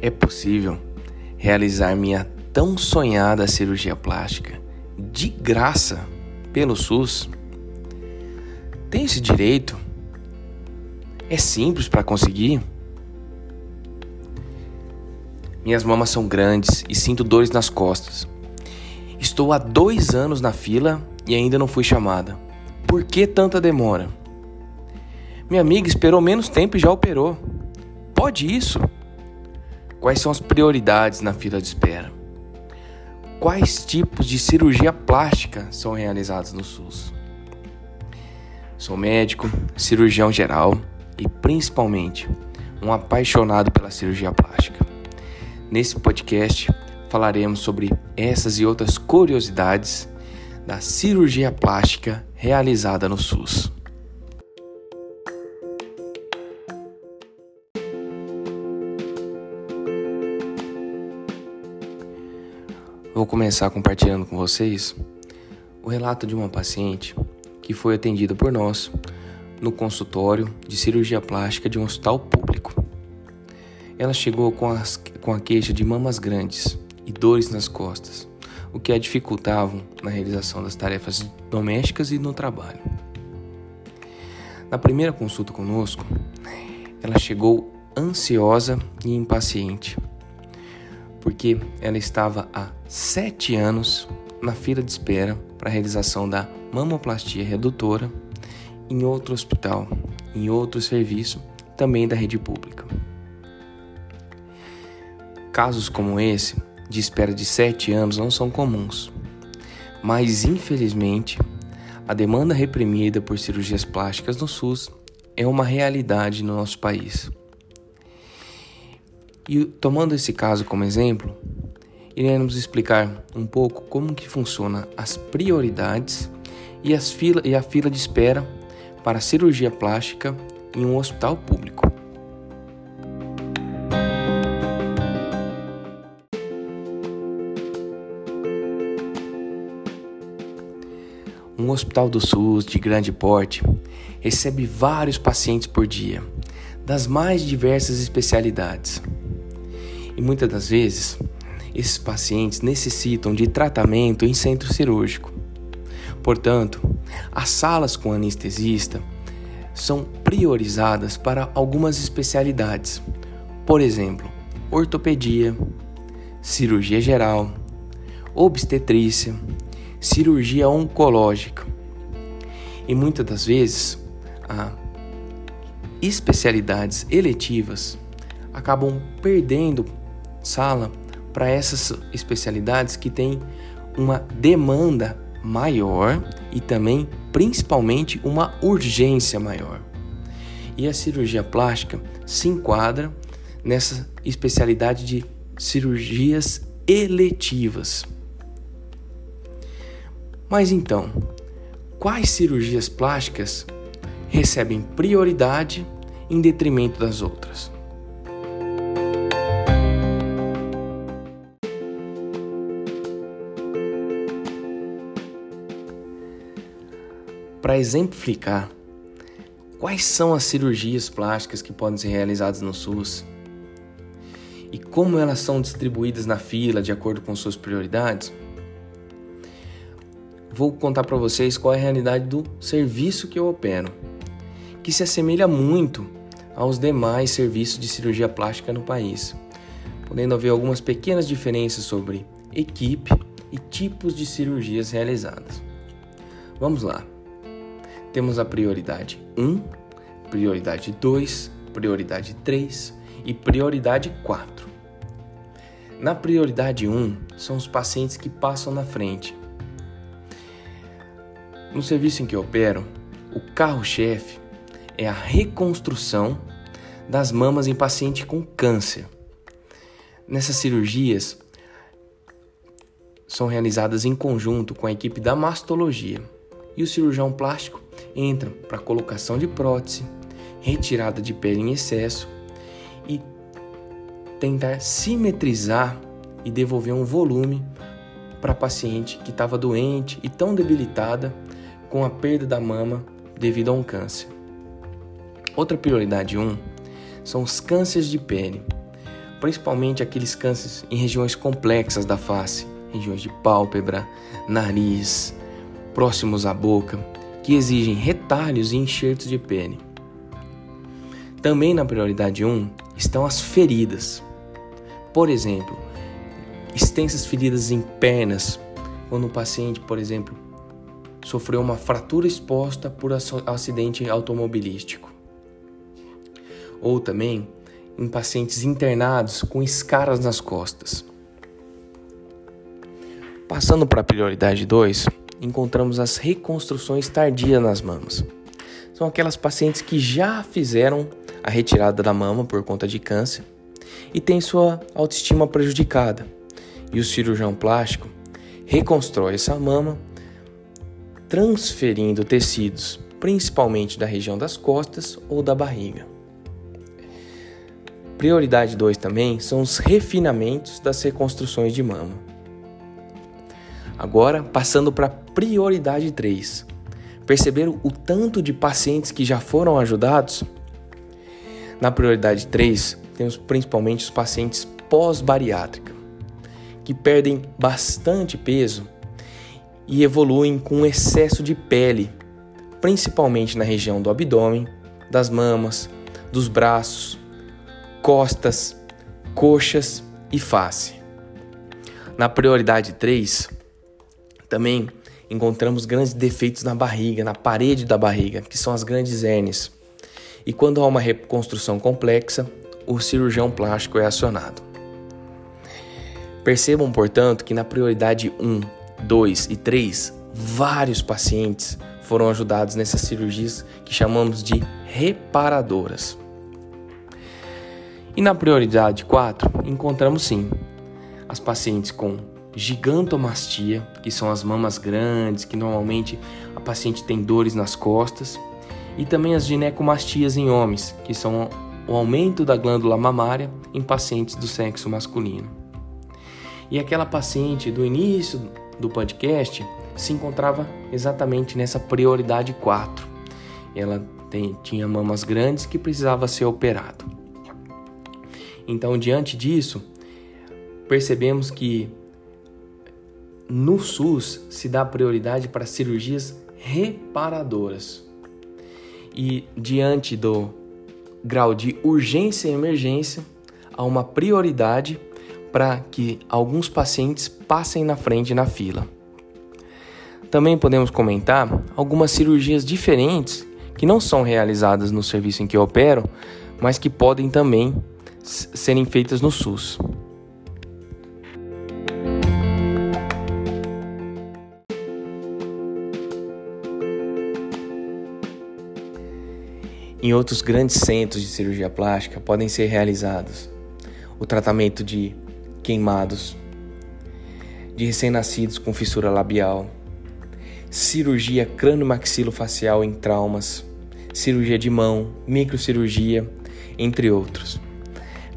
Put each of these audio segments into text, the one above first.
é possível realizar minha tão sonhada cirurgia plástica de graça pelo SUS? Tem esse direito? É simples para conseguir? Minhas mamas são grandes e sinto dores nas costas. Estou há dois anos na fila e ainda não fui chamada. Por que tanta demora? Minha amiga esperou menos tempo e já operou. Pode isso? Quais são as prioridades na fila de espera? Quais tipos de cirurgia plástica são realizados no SUS? Sou médico, cirurgião geral e principalmente um apaixonado pela cirurgia plástica. Nesse podcast falaremos sobre essas e outras curiosidades da cirurgia plástica realizada no SUS. Vou começar compartilhando com vocês o relato de uma paciente que foi atendida por nós no consultório de cirurgia plástica de um hospital público. Ela chegou com, as, com a queixa de mamas grandes e dores nas costas, o que a dificultavam na realização das tarefas domésticas e no trabalho. Na primeira consulta conosco, ela chegou ansiosa e impaciente porque ela estava há sete anos na fila de espera para a realização da mamoplastia redutora em outro hospital, em outro serviço, também da rede pública. Casos como esse, de espera de sete anos, não são comuns, mas infelizmente a demanda reprimida por cirurgias plásticas no SUS é uma realidade no nosso país. E tomando esse caso como exemplo, iremos explicar um pouco como que funciona as prioridades e, as fila, e a fila de espera para cirurgia plástica em um hospital público. Um hospital do SUS de grande porte recebe vários pacientes por dia, das mais diversas especialidades. E muitas das vezes, esses pacientes necessitam de tratamento em centro cirúrgico. Portanto, as salas com anestesista são priorizadas para algumas especialidades, por exemplo, ortopedia, cirurgia geral, obstetrícia, cirurgia oncológica. E muitas das vezes, há especialidades eletivas acabam perdendo sala para essas especialidades que têm uma demanda maior e também, principalmente, uma urgência maior. E a cirurgia plástica se enquadra nessa especialidade de cirurgias eletivas. Mas então, quais cirurgias plásticas recebem prioridade em detrimento das outras? Para exemplificar, quais são as cirurgias plásticas que podem ser realizadas no SUS e como elas são distribuídas na fila de acordo com suas prioridades? Vou contar para vocês qual é a realidade do serviço que eu opero, que se assemelha muito aos demais serviços de cirurgia plástica no país, podendo haver algumas pequenas diferenças sobre equipe e tipos de cirurgias realizadas. Vamos lá temos a prioridade 1, prioridade 2, prioridade 3 e prioridade 4. Na prioridade 1, são os pacientes que passam na frente. No serviço em que opero, o carro-chefe é a reconstrução das mamas em paciente com câncer. Nessas cirurgias são realizadas em conjunto com a equipe da mastologia e o cirurgião plástico entram para colocação de prótese, retirada de pele em excesso e tentar simetrizar e devolver um volume para a paciente que estava doente e tão debilitada com a perda da mama devido a um câncer. Outra prioridade 1 um, são os cânceres de pele, principalmente aqueles cânceres em regiões complexas da face, regiões de pálpebra, nariz, próximos à boca, que exigem retalhos e enxertos de pele. Também na prioridade 1 estão as feridas. Por exemplo, extensas feridas em pernas, quando o paciente, por exemplo, sofreu uma fratura exposta por acidente automobilístico. Ou também em pacientes internados com escaras nas costas. Passando para a prioridade 2, encontramos as reconstruções tardias nas mamas. São aquelas pacientes que já fizeram a retirada da mama por conta de câncer e têm sua autoestima prejudicada. E o cirurgião plástico reconstrói essa mama, transferindo tecidos, principalmente da região das costas ou da barriga. Prioridade 2 também são os refinamentos das reconstruções de mama. Agora, passando para prioridade 3. Perceberam o tanto de pacientes que já foram ajudados? Na prioridade 3, temos principalmente os pacientes pós-bariátrica, que perdem bastante peso e evoluem com excesso de pele, principalmente na região do abdômen, das mamas, dos braços, costas, coxas e face. Na prioridade 3, também encontramos grandes defeitos na barriga, na parede da barriga, que são as grandes hérnias. E quando há uma reconstrução complexa, o cirurgião plástico é acionado. Percebam, portanto, que na prioridade 1, 2 e 3, vários pacientes foram ajudados nessas cirurgias que chamamos de reparadoras. E na prioridade 4, encontramos sim as pacientes com gigantomastia, que são as mamas grandes, que normalmente a paciente tem dores nas costas, e também as ginecomastias em homens, que são o aumento da glândula mamária em pacientes do sexo masculino. E aquela paciente do início do podcast se encontrava exatamente nessa prioridade 4. Ela tem, tinha mamas grandes que precisava ser operado. Então, diante disso, percebemos que no SUS se dá prioridade para cirurgias reparadoras. E diante do grau de urgência e emergência, há uma prioridade para que alguns pacientes passem na frente na fila. Também podemos comentar algumas cirurgias diferentes que não são realizadas no serviço em que eu opero, mas que podem também serem feitas no SUS. Em outros grandes centros de cirurgia plástica podem ser realizados o tratamento de queimados, de recém-nascidos com fissura labial, cirurgia crânio-maxilofacial em traumas, cirurgia de mão, microcirurgia, entre outros.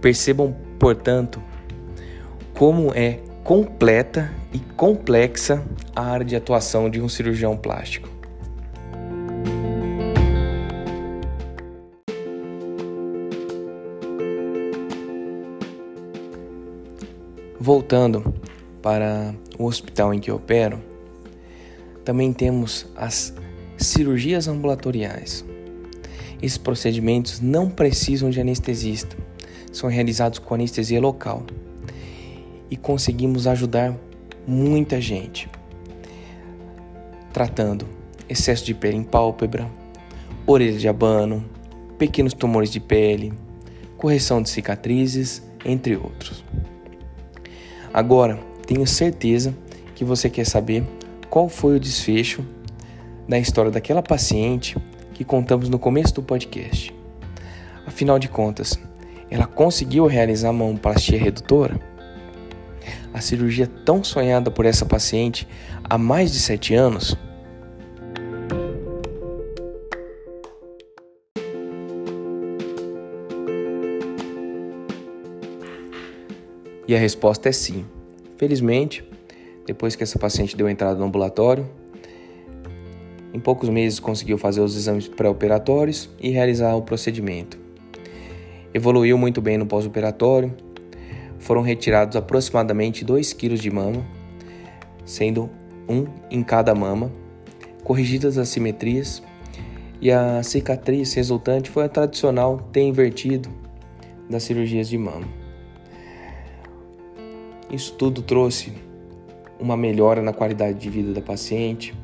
Percebam, portanto, como é completa e complexa a área de atuação de um cirurgião plástico. Voltando para o hospital em que opero, também temos as cirurgias ambulatoriais. Esses procedimentos não precisam de anestesista, são realizados com anestesia local e conseguimos ajudar muita gente, tratando excesso de pele em pálpebra, orelha de abano, pequenos tumores de pele, correção de cicatrizes, entre outros. Agora, tenho certeza que você quer saber qual foi o desfecho da história daquela paciente que contamos no começo do podcast. Afinal de contas, ela conseguiu realizar a mamoplastia redutora? A cirurgia tão sonhada por essa paciente há mais de sete anos? E a resposta é sim. Felizmente, depois que essa paciente deu entrada no ambulatório, em poucos meses conseguiu fazer os exames pré-operatórios e realizar o procedimento. Evoluiu muito bem no pós-operatório, foram retirados aproximadamente 2 kg de mama, sendo um em cada mama, corrigidas as simetrias, e a cicatriz resultante foi a tradicional T invertido das cirurgias de mama. Isso tudo trouxe uma melhora na qualidade de vida da paciente,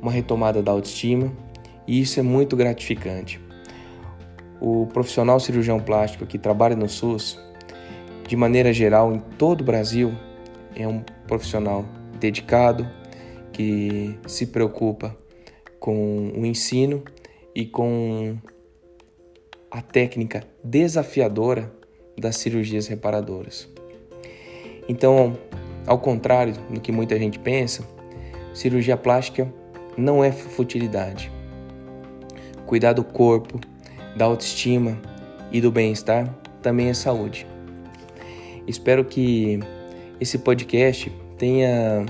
uma retomada da autoestima, e isso é muito gratificante. O profissional cirurgião plástico que trabalha no SUS, de maneira geral em todo o Brasil, é um profissional dedicado que se preocupa com o ensino e com a técnica desafiadora das cirurgias reparadoras. Então, ao contrário do que muita gente pensa, cirurgia plástica não é futilidade. Cuidar do corpo, da autoestima e do bem-estar também é saúde. Espero que esse podcast tenha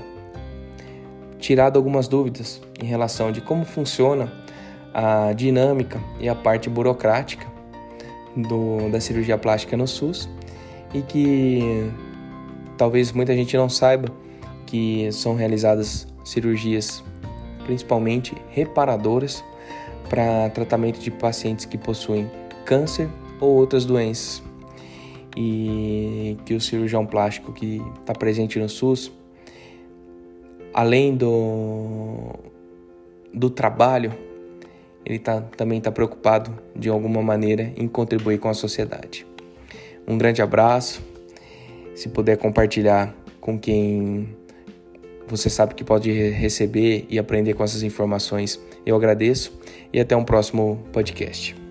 tirado algumas dúvidas em relação de como funciona a dinâmica e a parte burocrática do, da cirurgia plástica no SUS e que talvez muita gente não saiba que são realizadas cirurgias principalmente reparadoras para tratamento de pacientes que possuem câncer ou outras doenças e que o cirurgião plástico que está presente no SUS, além do, do trabalho, ele tá, também está preocupado de alguma maneira em contribuir com a sociedade. Um grande abraço. Se puder compartilhar com quem você sabe que pode receber e aprender com essas informações, eu agradeço e até um próximo podcast.